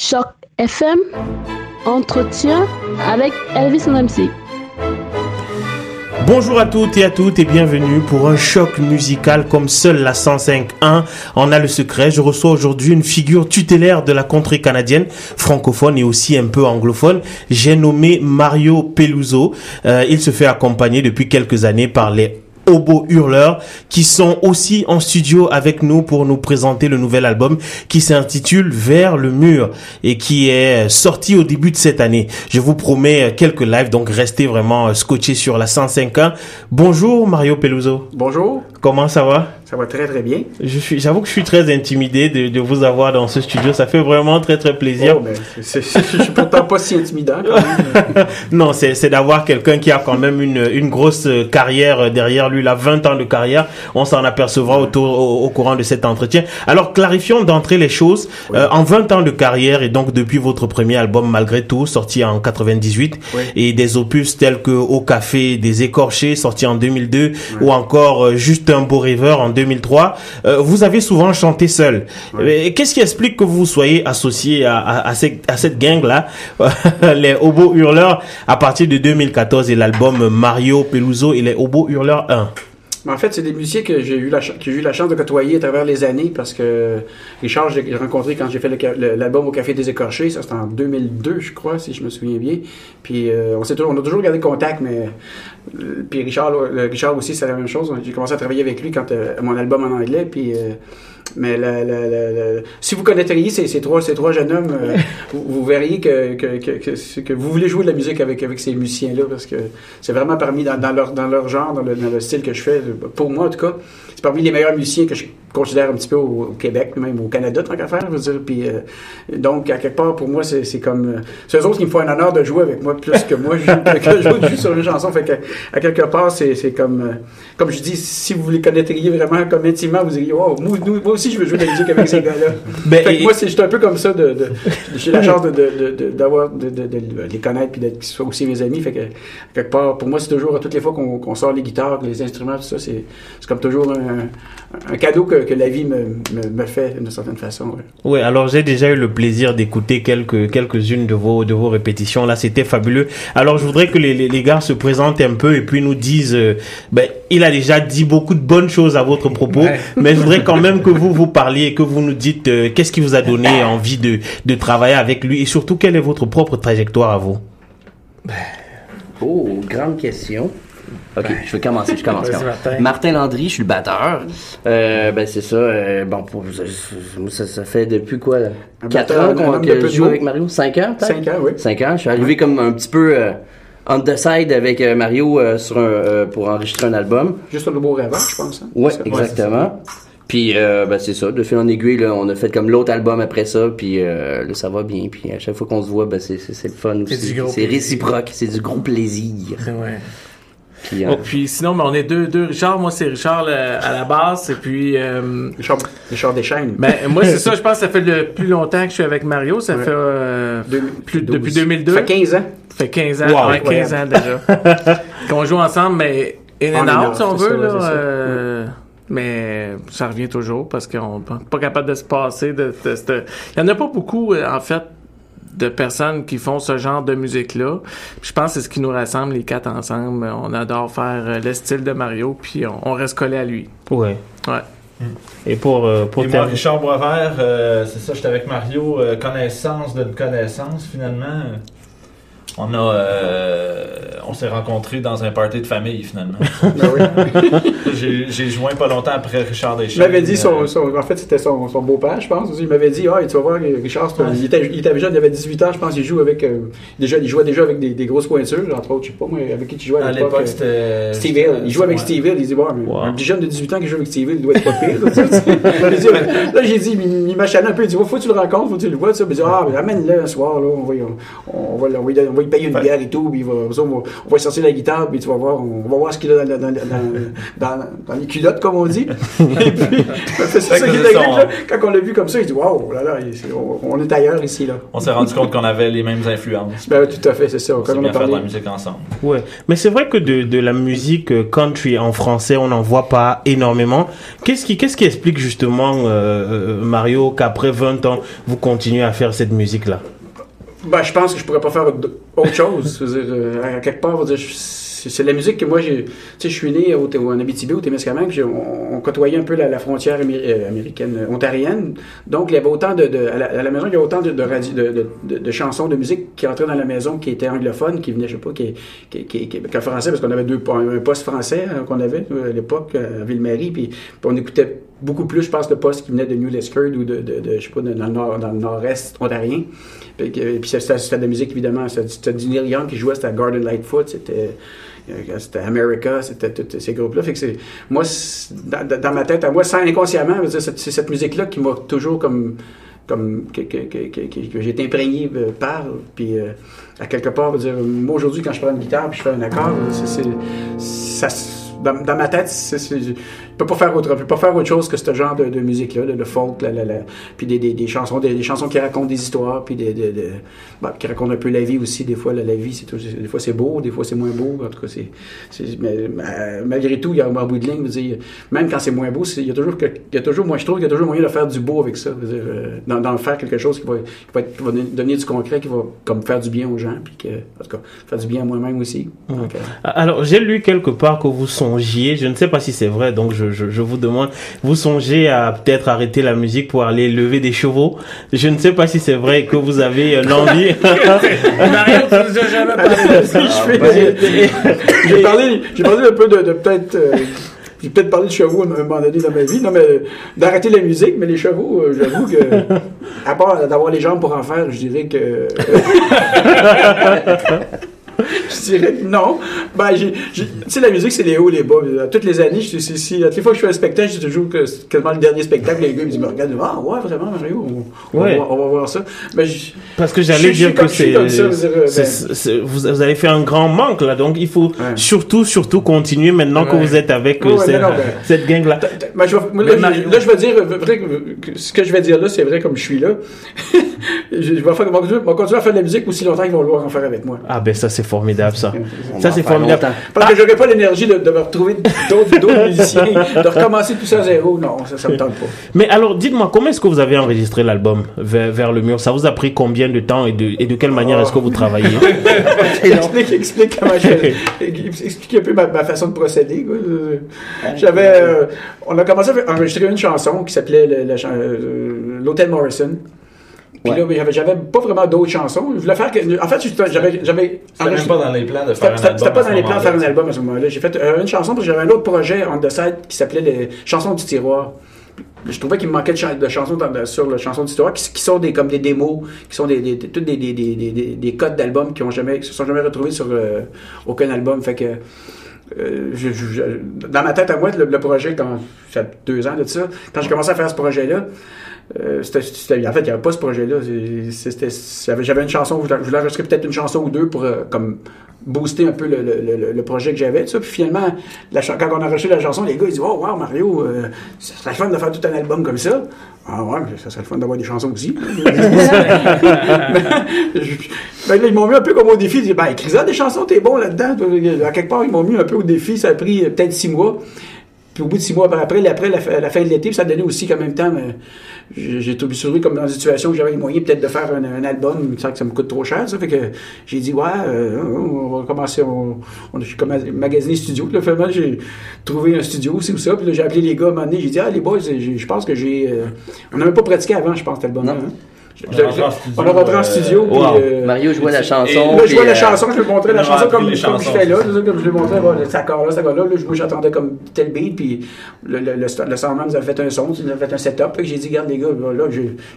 Choc FM, entretien avec Elvis MC. Bonjour à toutes et à toutes et bienvenue pour un choc musical comme seul la 105.1 en a le secret. Je reçois aujourd'hui une figure tutélaire de la contrée canadienne, francophone et aussi un peu anglophone. J'ai nommé Mario Peluso. Euh, il se fait accompagner depuis quelques années par les Obo Hurleurs qui sont aussi en studio avec nous pour nous présenter le nouvel album qui s'intitule Vers le mur et qui est sorti au début de cette année. Je vous promets quelques lives donc restez vraiment scotchés sur la 105.1. Bonjour Mario Peluso. Bonjour. Comment ça va? Ça va très très bien. Je suis, j'avoue que je suis très intimidé de, de, vous avoir dans ce studio. Ça fait vraiment très très plaisir. Oh, ben, c'est, je suis pourtant pas si intimidant. Quand même. non, c'est, c'est d'avoir quelqu'un qui a quand même une, une grosse carrière derrière lui. Il a 20 ans de carrière. On s'en apercevra autour, au, au, courant de cet entretien. Alors clarifions d'entrée les choses. Oui. Euh, en 20 ans de carrière et donc depuis votre premier album malgré tout sorti en 98 oui. et des opus tels que Au café des écorchés sorti en 2002 oui. ou encore euh, un beau rêveur en 2003. Euh, vous avez souvent chanté seul. Qu'est-ce qui explique que vous soyez associé à, à, à, cette, à cette gang-là, les Hobo Hurleurs, à partir de 2014 et l'album Mario Peluso et les Hobo Hurleurs 1 en fait, c'est des musiciens que j'ai eu, la chance de côtoyer à travers les années parce que Richard, j'ai rencontré quand j'ai fait l'album au Café des Écorchés. Ça, c'était en 2002, je crois, si je me souviens bien. Puis euh, on, a toujours gardé contact, mais. Euh, puis Richard, Richard aussi, c'est la même chose. J'ai commencé à travailler avec lui quand euh, mon album en anglais. Puis. Mais la, la, la, si vous connaîtriez ces, ces, trois, ces trois jeunes hommes, euh, vous, vous, verriez que, que, que, que, vous voulez jouer de la musique avec, avec ces musiciens-là parce que c'est vraiment parmi dans, dans, leur, dans leur genre, dans le, dans le style que je fais. Pour moi, en tout cas, c'est parmi les meilleurs musiciens que je considère un petit peu au, au Québec, même au Canada, tant qu'à faire, je veux dire. Puis, euh, donc, à quelque part, pour moi, c'est comme... Euh, c'est eux autres qui me font un honneur de jouer avec moi, plus que moi, que je joue sur une chanson. Fait que, à quelque part, c'est comme... Euh, comme je dis, si vous les connaîtriez vraiment comme intimement, vous diriez, oh, moi, moi aussi, je veux jouer de la musique avec ces gars-là. Ben, fait que et... moi, c'est juste un peu comme ça. De, de, j'ai la chance d'avoir... De, de, de, de, les connaître puis d'être qu'ils soient aussi mes amis. Fait que, à quelque part, pour moi, c'est toujours, toutes les fois qu'on qu sort les guitares, les instruments, tout ça, c'est comme toujours un, un cadeau que, que, la vie me, me, me fait d'une certaine façon. Ouais. Oui, alors j'ai déjà eu le plaisir d'écouter quelques quelques-unes de vos de vos répétitions. Là, c'était fabuleux. Alors, je voudrais que les, les, les, gars se présentent un peu et puis nous disent. Euh, ben, il a déjà dit beaucoup de bonnes choses à votre propos, ouais. mais je voudrais quand même que vous vous parliez et que vous nous dites euh, qu'est-ce qui vous a donné envie de de travailler avec lui et surtout quelle est votre propre trajectoire à vous? Oh, grande question. Ok, ben, je vais commencer. Je commence. Martin. Martin Landry, je suis le batteur. Euh, ben c'est ça. Euh, bon, pour, ça, ça, fait depuis quoi là? 4 ans qu'on que je joue avec Mario? 5 ans, 5 ans, oui. 5 ans. Je suis arrivé comme un petit peu euh, on the side avec Mario sur un, pour enregistrer un album. Juste un beau rêveur, je pense. Hein? Ouais, exactement. Puis euh, ben c'est ça, de fil en aiguille, là, on a fait comme l'autre album après ça, puis euh, là, ça va bien. Puis à chaque fois qu'on se voit, ben c'est, c'est, le fun aussi. C'est réciproque, c'est du gros plaisir. Ouais. Puis, euh... puis sinon, ben, on est deux, deux Richard. Moi, c'est Richard le, à la base. Et puis. Euh... Richard, Richard Deschaines. Ben, moi, c'est ça. Je pense que ça fait le plus longtemps que je suis avec Mario. Ça ouais. fait. Euh, plus, depuis 2002. Ça fait 15 ans. Ça fait 15 ans. Wow, ouais, 15 ans déjà. Qu'on joue ensemble, mais in and out, si on veut. Ça, là, ouais, mais ça revient toujours parce qu'on n'est pas capable de se passer de, de, de, Il y en a pas beaucoup, en fait, de personnes qui font ce genre de musique-là. Je pense que c'est ce qui nous rassemble les quatre ensemble. On adore faire le style de Mario, puis on, on reste collé à lui. Ouais. Ouais. Et pour, euh, pour Et moi, Richard Boisvert, euh, c'est ça, j'étais avec Mario, euh, connaissance d'une connaissance finalement. On a, euh, on s'est rencontrés dans un party de famille finalement. Ben oui. j'ai joint pas longtemps après Richard Deschamps. Il m'avait dit, son, son, en fait, c'était son, son beau-père, je pense. Il m'avait dit, ah, tu vas voir, Richard, il, était, il était jeune, il avait 18 ans, je pense, il joue avec, euh, déjà, il jouait déjà avec des, des, grosses pointures, entre autres, je sais pas, moi, avec qui tu jouais à, à l'époque. c'était Steve Hill. Il jouait avec Steve Hill, il dit, bon, wow. un petit jeune de 18 ans qui joue avec Steve Hill, il doit être pas pire. là, j'ai dit, il m'a chané un peu, il dit, faut que tu le rencontres, faut que tu le vois, ça. Il dit, ah, ramène-le un soir, là, on va, on, va, on va, on va il paye une bière et tout, puis il va, on, va, sortir la guitare, puis tu vas voir, on, va voir ce qu'il a dans, dans, dans, dans, les culottes, comme on dit. et puis, c'est ça qui est Quand on l'a vu comme ça, il dit, waouh, là, là, on, est ailleurs ici, là. On s'est rendu compte qu'on avait les mêmes influences. Ben, tout à fait, c'est ça. On s'est bien fait de la musique ensemble. Ouais. Mais c'est vrai que de, de la musique euh, country en français, on n'en voit pas énormément. Qu'est-ce qui, qu'est-ce qui explique justement, euh, euh Mario, qu'après 20 ans, vous continuez à faire cette musique-là? Ben, je pense que je pourrais pas faire autre chose. dire, euh, à quelque part, c'est la musique que moi, j'ai. Tu sais, je suis né au, en Abitibi, au Témiscamingue, on, on côtoyait un peu la, frontière euh, américaine, euh, ontarienne. Donc, il y avait autant de. à, la, maison, il y avait autant de, de, chansons, de musique qui entraient dans la maison qui étaient anglophones, qui venaient, je sais pas, qui, qui, qui, qui français, parce qu'on avait deux, un poste français hein, qu'on avait à l'époque, à Ville-Marie, puis, on écoutait beaucoup plus, je pense, de postes qui venaient de New Liskeard ou de, je sais pas, dans le, nord, dans le nord-est ontarien. Puis, puis c'était de la musique, évidemment. C'était du Neil Young qui jouait, c'était Garden Lightfoot, c'était euh, c'était America, c'était tous ces groupes-là. Fait que c'est, moi, dans, ma tête, à moi, sans inconsciemment, c'est cette musique-là qui m'a toujours comme, comme que, que, que, j'ai été imprégné euh, par. Puis, euh, à quelque part, dire, moi, aujourd'hui, quand je prends une guitare puis je fais un accord, c'est, ça, dans, dans, ma tête, c'est, peux pas faire autre, peux pas faire autre chose que ce genre de, de musique-là, le, folk, la, la, la, puis des, des, des chansons, des, des, chansons qui racontent des histoires, puis des, des, bah, qui racontent un peu la vie aussi. Des fois, la, la vie, c'est des fois c'est beau, des fois c'est moins beau. En tout cas, c'est, mais, malgré tout, il y a un bout de ligne, dire, même quand c'est moins beau, il y a toujours, que, il y a toujours, moi je trouve qu'il y a toujours moyen de faire du beau avec ça, dire, euh, d'en, faire quelque chose qui va, qui va, être, va, donner du concret, qui va comme faire du bien aux gens, puis que, en tout cas, faire du bien à moi-même aussi. Mmh. Euh, Alors, j'ai lu quelque part que vous songiez, je ne sais pas si c'est vrai, donc je je, vous demande, vous songez à peut-être arrêter la musique pour aller lever des chevaux Je ne sais pas si c'est vrai que vous avez euh, l'envie. J'ai parlé, j'ai parlé un peu de, peut-être... Euh, j'ai peut-être parlé de chevaux à un moment donné dans ma vie. Non, mais d'arrêter la musique, mais les chevaux, euh, j'avoue que, à part d'avoir les jambes pour en faire, je dirais que. je dirais non. Ben, j'ai, tu sais, la musique, c'est les hauts, les bas. Toutes les années, je, si, toutes les fois que je fais un spectacle, je toujours que c'est quasiment le dernier spectacle. Les gars, ils me regardent, ah, ouais, vraiment, Mario, on, ouais. va, on, va, voir ça. Ben, Parce que j'allais dire que c'est, ben vous, vous, avez fait un grand manque, là. Donc, il faut surtout, surtout continuer maintenant que vous êtes avec euh, cette, ben, cette gang-là. Ben, là, là, je vais dire, vrai, ce que je vais dire là, c'est vrai comme je suis là. je, vais, faire, continuer à faire de la musique aussi longtemps qu'ils vont vouloir en faire avec moi. Ah, ben, ça, c'est formidable, ça. ça, c'est formidable. Parce que j'aurais pas l'énergie de, me retrouver d'autres musiciens, de recommencer tout ça à zéro. Non, ça, ça me tente pas. Mais alors, dites-moi, comment est-ce que vous avez enregistré l'album vers, le mur? Ça vous a pris combien de temps et de, et de quelle manière est-ce que vous travaillez? Explique, explique comment je Explique un peu ma, façon de procéder. J'avais. Euh, on a commencé à enregistrer une chanson qui s'appelait euh, L'Hôtel Morrison. Puis là, j'avais pas vraiment d'autres chansons. Je voulais faire. En fait, j'avais. j'avais C'était même pas dans les plans de faire un album. C'était pas dans les plans de faire un album à ce moment-là. J'ai fait euh, une chanson parce que j'avais un autre projet en the qui s'appelait les chansons du tiroir. Je trouvais qu'il me manquait de, chansons sur la chanson du tiroir qui, sont des, comme des démos, qui sont des, des, toutes des, des, des, des codes d'albums qui ont jamais, se sont jamais retrouvés sur euh, aucun album. Fait que. Euh, dans ma tête à moi, le, le projet, quand ça fait deux ans de ça, quand j'ai commencé à faire ce projet-là, euh, en fait, il n'y avait pas ce projet-là. J'avais une chanson, je voulais enregistrer peut-être une chanson ou deux pour euh, comme booster un peu le, le, le, projet que j'avais. Puis finalement, quand on a enregistré la chanson, les gars ils disent Oh wow Mario, euh, ça serait fun de faire tout un album comme ça. Ah ouais, mais ça serait fun d'avoir des chansons aussi. ben, ils m'ont mis un peu comme au défi. Ils disent, ben, écris des chansons, t'es bon là-dedans. À quelque part, ils m'ont mis un peu au défi. Ça a pris peut-être six mois. Puis au bout de six mois après, après la, la fin de l'été, ça donnait aussi qu'en même temps, j'ai été obligé comme dans une situation où j'avais les moyens peut-être de faire un, album sans que ça me coûte trop cher. Ça fait que j'ai dit, ouais, euh, on va commencer, on, on a magasiné studio. Là, finalement, j'ai trouvé un studio aussi ou ça. Puis là, j'ai appelé les gars à un moment donné. J'ai dit, ah, les boys, je pense que j'ai. Euh, on n'avait pas pratiqué avant, je pense, cet album-là. Hein. On est rentré en studio. Puis, euh, Mario jouait la chanson. Là, je jouais la chanson, je lui montrais la chanson comme, comme je fais là. Comme je lui montrais, cet accord-là, cet accord-là. Moi, j'attendais comme tel beat. Puis le, le, le, le soundman nous avait fait un son, il nous avait fait un setup. Puis j'ai dit, regarde les gars, là,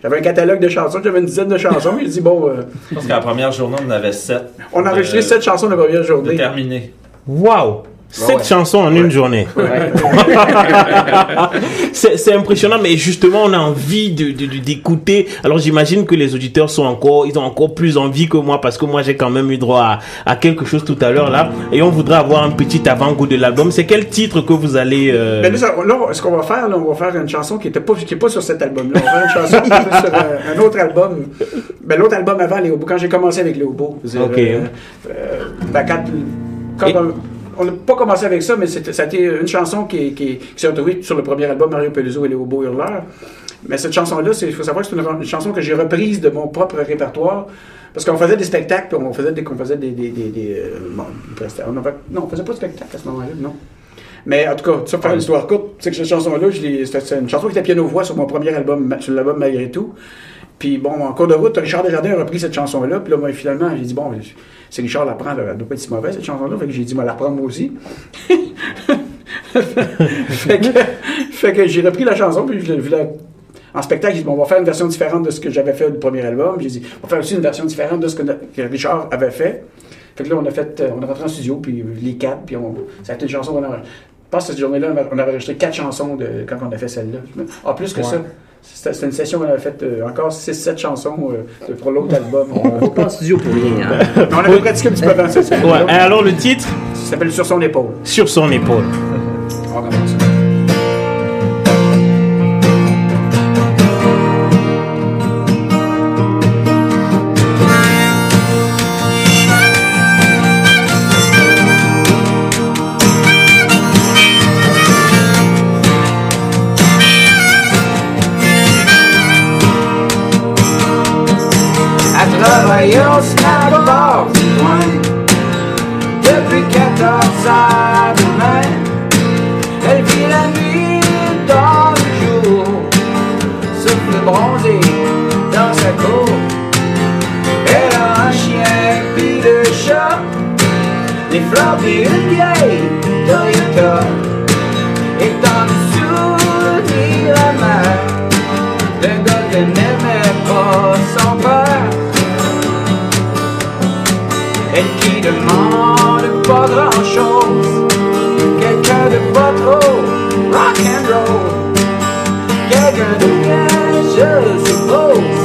j'avais un catalogue de chansons, j'avais une dizaine de chansons. J'ai dit, bon. Parce qu'à la première journée, on en avait sept. On a enregistré sept chansons la première journée. Terminé. Wow! Sept chansons en une journée. c'est impressionnant, mais justement, on a envie d'écouter. De, Alors, j'imagine que les auditeurs sont encore, ils ont encore plus envie que moi parce que moi, j'ai quand même eu droit à, quelque chose tout à l'heure là. Et on voudrait avoir un petit avant-goût de l'album. C'est quel titre que vous allez. Euh... Ben, là, ce qu'on va faire, là, on va faire une chanson qui était pas, qui est pas sur cet album-là. On va faire une chanson qui est sur euh, un autre album. Ben, l'autre album avant, Léo Quand j'ai commencé avec Léo Beau. Ok. Euh, ben, quand, quand on n'a pas commencé avec ça, mais ça a été une chanson qui, s'est retrouvée sur le premier album Mario Peluso et les Beaux Hurleurs. Mais cette chanson-là, il faut savoir que c'est une, chanson que j'ai reprise de mon propre répertoire. Parce qu'on faisait des spectacles, on faisait des. On faisait des, des, euh, on avait, non, on faisait pas de spectacle à ce moment-là, non. Mais en tout cas, ça, pour faire une histoire courte, c'est que cette chanson-là, c'est une chanson qui était piano-voix sur mon premier album, sur l'album Malgré tout. Puis bon, en cours de route, Richard Desjardins a repris cette chanson-là. Puis là, moi, finalement, j'ai dit, bon, c'est Richard la prend, elle doit pas être si mauvaise, cette chanson-là. Fait que j'ai dit, moi, la prendre moi aussi. fait que, fait que j'ai repris la chanson, puis je l'ai vu en spectacle, j'ai dit, bon, on va faire une version différente de ce que j'avais fait du premier album. J'ai dit, on va faire aussi une version différente de ce que, Richard avait fait. Fait que là, on a fait, euh, on est rentré en studio, puis les quatre, puis on, ça a été une chanson qu'on a. Je pense que cette journée-là, on avait enregistré quatre chansons de, quand on a fait celle-là. Ah, plus que ça. C'était une session où on avait fait euh, encore 6-7 chansons euh, pour l'autre album. On va pas en studio pour rien. Hein. on avait pratiqué un petit peu avant ça. Ouais. Alors le titre? Ça s'appelle Sur son épaule. Sur son épaule. 14 heures demain. Elle vit la nuit dans le jour Souffle bronzé dans sa cour. Elle a un chien puis deux chats Des fleurs puis une vieille Toyota. Et dans le souvenir amer Le gars n'aimait pas son père elle qui demande pas grand chose, quelqu'un de pas trop rock and roll, quelqu'un de bien, je suppose, et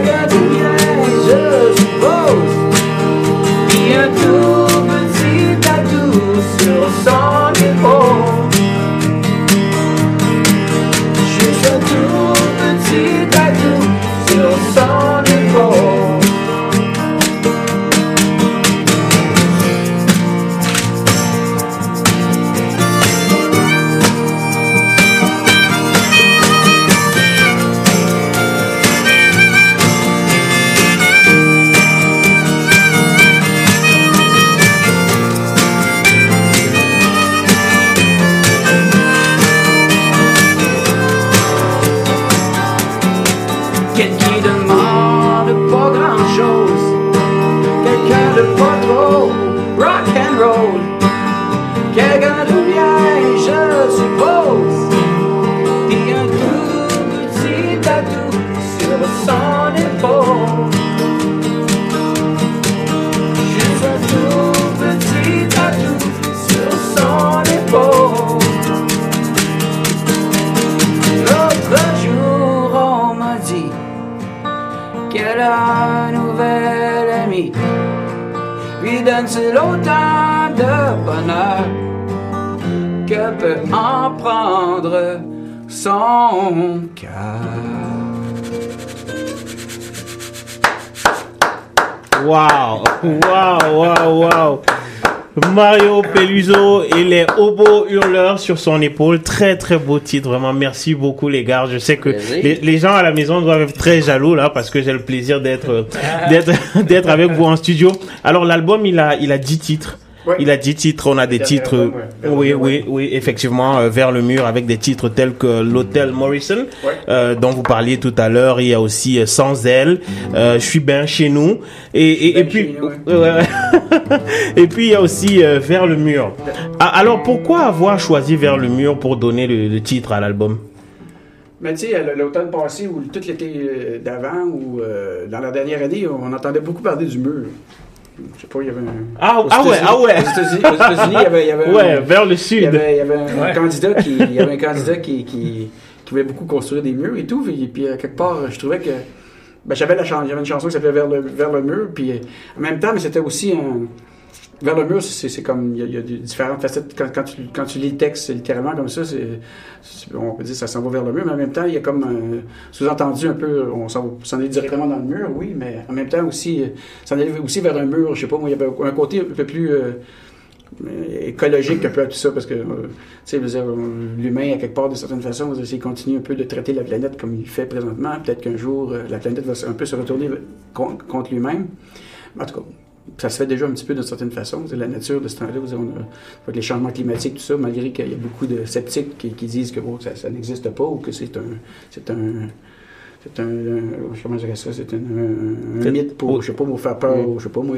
I got C'est l'autant de bonheur que peut en prendre son cœur? Wow! Wow! Wow! Wow! Mario Peluso et les hobos hurleurs sur son épaule. Très très beau titre, vraiment. Merci beaucoup les gars. Je sais que les, gens à la maison doivent être très jaloux là parce que j'ai le plaisir d'être d'être d'être avec vous en studio. Alors l'album il a il a 10 titres. Il a 10 titres, on a des titres, oui, oui, oui, effectivement, euh, vers le mur avec des titres tels que l'Hôtel Morrison, euh, dont vous parliez tout à l'heure. Il y a aussi euh, Sans elle, Je suis bien chez nous, et, et, puis, et puis il y a aussi Vers le mur. Ah, alors pourquoi avoir choisi Vers le mur pour donner le, titre à l'album? Mais tu sais, l'automne passé ou tout l'été d'avant ou dans la dernière année, on entendait beaucoup parler du mur. Je sais pas, il y avait un. Ah, ah ouais, ah ouais! Aux États-Unis, il y avait. Il y avait ouais, vers le sud. Il y avait, il y avait un, candidat qui, il y avait un candidat qui, qui, qui, voulait beaucoup construire des murs et tout. Et puis, à quelque part, je trouvais que. Ben, j'avais la chance, j'avais une chanson qui s'appelait vers le, vers le mur. Puis, en même temps, mais c'était aussi un vers le mur, c'est comme il y, a, différentes facettes. Quand, tu, quand tu lis le texte littéralement comme ça, c'est on peut dire ça s'en va vers le mur, mais en même temps, il y a comme sous-entendu un peu, on s'en est directement dans le mur, oui, mais en même temps aussi, ça en est aussi vers un mur, je sais pas, moi, il y avait un côté un peu plus euh, écologique un peu à tout ça, parce que, euh, sais, l'humain, à quelque part, de certaine façon, s'il continue un peu de traiter la planète comme il fait présentement, peut-être qu'un jour, euh, la planète va un peu se retourner contre lui-même. En tout cas, ça se fait déjà un petit peu d'une certaine façon. La nature de ce temps-là, on a, les changements climatiques, tout ça, malgré qu'il y a beaucoup de sceptiques qui, disent que ça, n'existe pas ou que c'est un, c'est un, c'est un, comment je dirais ça, c'est un, un, mythe pour, je sais pas, pour faire peur, je sais pas moi,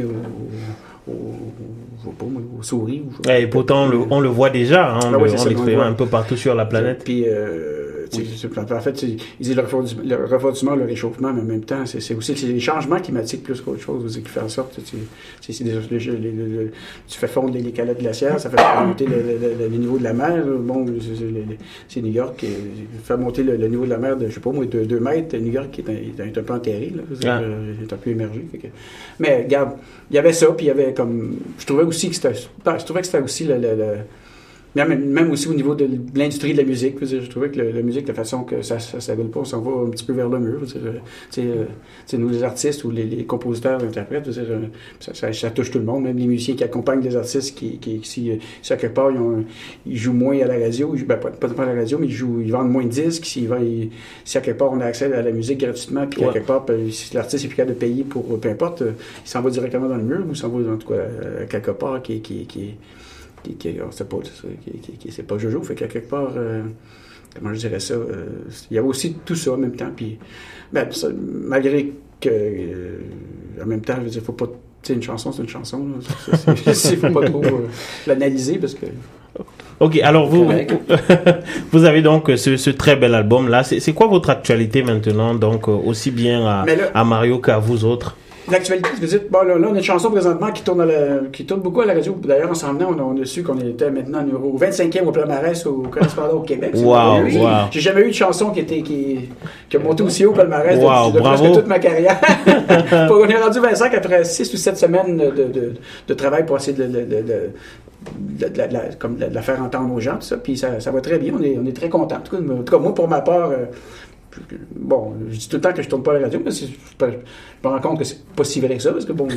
aux, souris. et pourtant, on le, on le voit déjà, hein, on, ah le, un peu partout sur la planète. Puis, euh, en fait, ils disent le refroidissement, le réchauffement, mais en même temps, c'est aussi les changements climatiques plus qu'autre chose qui fait en sorte que tu, fais fondre les calottes glaciaires, ça fait monter le, niveau de la mer. Bon, c'est New York qui fait monter le, niveau de la mer de, je sais pas moi, de 2 mètres. New York qui est un, peu enterré, là, ah. euh, est un peu émergé. Mais regarde, il y avait ça, puis il y avait comme. Je trouvais aussi que c'était. Je trouvais que c'était aussi le même, même aussi au niveau de l'industrie de la musique, je trouvais que la musique, la façon que ça ça s'appelle pas, on s'en va un petit peu vers le mur. C'est euh, nous, les artistes ou les, compositeurs, les interprètes, ça, ça, touche tout le monde, même les musiciens qui accompagnent des artistes qui, qui si, si, à quelque part, ils, jouent moins à la radio, ben, pas, pas, à la radio, mais ils, jouent, ils vendent moins de disques, si, si à quelque part on a accès à la musique gratuitement, puis à quelque part, ben, si l'artiste est plus capable de payer pour peu importe, euh, il s'en va directement dans le mur ou s'en va en tout cas quelque part qui, qui, qui qui, qui c'est pas, qui, c'est pas Jojo. Fait qu'à quelque part, euh, comment je dirais ça, euh, il y a aussi tout ça en même temps. Puis, ben, malgré que, euh, en même temps, je veux dire, faut pas, tu une chanson, c'est une chanson. Il faut pas trop l'analyser parce que. Ok, alors vous, vous avez donc ce, ce très bel album là. C'est quoi votre actualité maintenant, donc aussi bien à, à Mario qu'à vous autres? L'actualité, bon, là, on a une chanson présentement qui tourne, qui tourne beaucoup à la radio. D'ailleurs, en s'en venant, on, a su qu'on était maintenant numéro 25e au palmarès au correspondant au Québec. Wow, wow. J'ai jamais eu de chanson qui, était, qui, qui a monté aussi haut au palmarès wow, de, presque toute ma carrière. on est rendu 25 après 6 ou 7 semaines de, de, de travail pour essayer de, de, la, la, faire entendre aux gens, tout ça. Puis ça, ça va très bien, on est, on est très contents. En tout, cas, moi, pour ma part, euh, bon, je dis tout le temps que je tourne pas la radio, mais je, me rends compte que c'est pas si vrai que ça, parce que bon,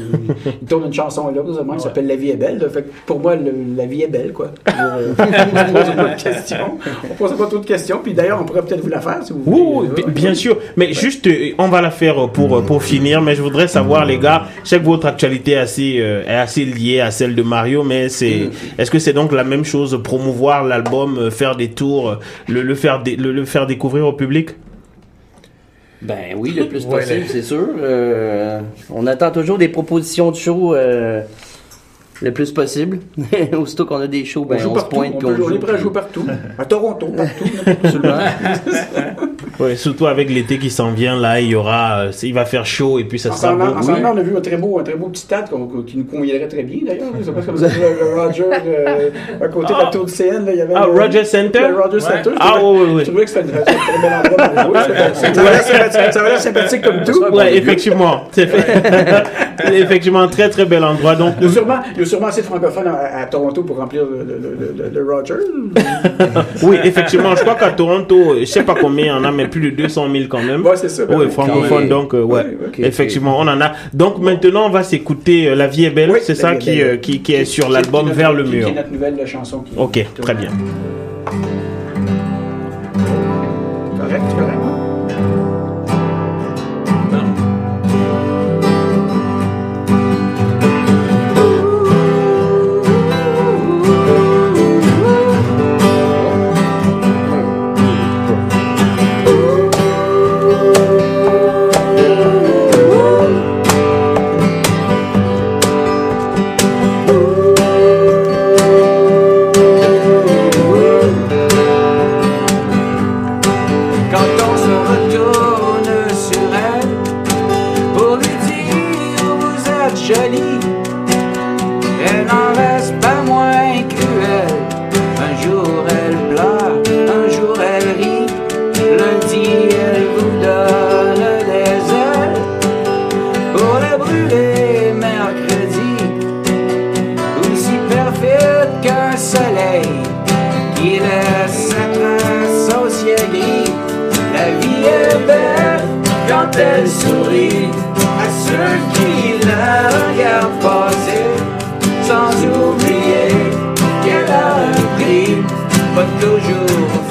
il, tourne une chanson là, qui s'appelle La vie est belle. fait pour moi, la vie est belle, quoi. Euh, on pose pas de questions. On pose pas trop de questions. Puis d'ailleurs, on pourrait peut-être vous la faire si vous voulez. Oui, bien sûr. Mais juste, euh, on va la faire pour, pour finir. Mais je voudrais savoir, les gars, je sais que votre actualité est assez, euh, est assez liée à celle de Mario, mais c'est, mm. est-ce que c'est donc la même chose, promouvoir l'album, faire des tours, le, le faire, le, le faire découvrir au public? Ben oui, le plus possible, c'est sûr. Euh, on attend toujours des propositions de show euh, le plus possible. Aussitôt qu'on a des shows, ben, on, se pointe. On, on, est prêt à jouer partout. À Toronto, partout. Oui, surtout avec l'été qui s'en vient, là, il y aura, euh, il va faire chaud et puis ça sent En ce moment, on a vu un très beau, un très beau petit stade qui nous conviendrait très bien d'ailleurs. C'est pas comme ça, le Roger, euh, à côté de la tour du CN, là, il y avait. Ah, Roger Center? Le Roger Center. Ah, oui, oui, oui. Je trouvais que c'était un très bel endroit pour jouer. Ça va l'air sympathique comme tout. Ouais, effectivement. effectivement, très très bel endroit. Donc, il y a sûrement, a sûrement assez de francophones à, Toronto pour remplir le, le, le, Roger. oui, effectivement. Je crois qu'à Toronto, je sais pas combien il y en a, mais plus de 200 000 quand même. Ouais, c'est ça. Oui, francophone, donc, ouais. Effectivement, on en a. Donc, maintenant, on va s'écouter La vie est belle. c'est ça qui, qui, qui, est sur l'album Vers le mur. Qui est notre nouvelle chanson. ok, très bien. les mercredis, aussi perfide qu'un soleil qui laisse sa trace au ciel gris. La vie est belle quand elle sourit à ceux qui la regardent passer, sans oublier qu'elle a un prix, pas toujours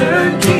turkey.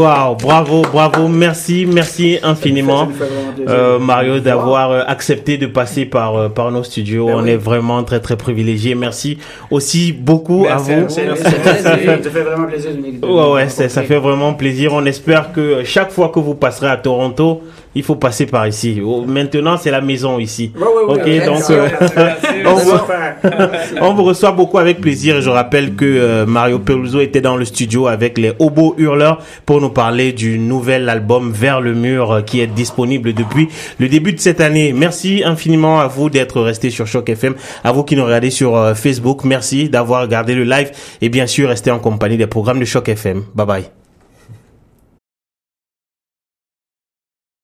Wow, bravo, bravo, merci, merci infiniment, euh, Mario, d'avoir euh, accepté de passer par euh, par nos studios. Ben On est vraiment très très privilégiés. Merci aussi beaucoup à vous. Ça fait vraiment plaisir. Ouais, ouais, ça fait vraiment plaisir. On espère que chaque fois que vous passerez à Toronto, il faut passer par ici. Oh, maintenant, c'est la maison ici. ok, donc on, vous, on, vous, reçoit beaucoup avec plaisir. Je rappelle que Mario Peluso était dans le studio avec les Hobos Hurleurs pour nous parler du nouvel album Vers le mur euh, qui est disponible depuis le début de cette année. Merci infiniment à vous d'être resté sur Choc FM, à vous qui nous regardez sur euh, Facebook. Merci d'avoir regardé le live et bien sûr rester en compagnie des programmes de Choc FM. Bye bye.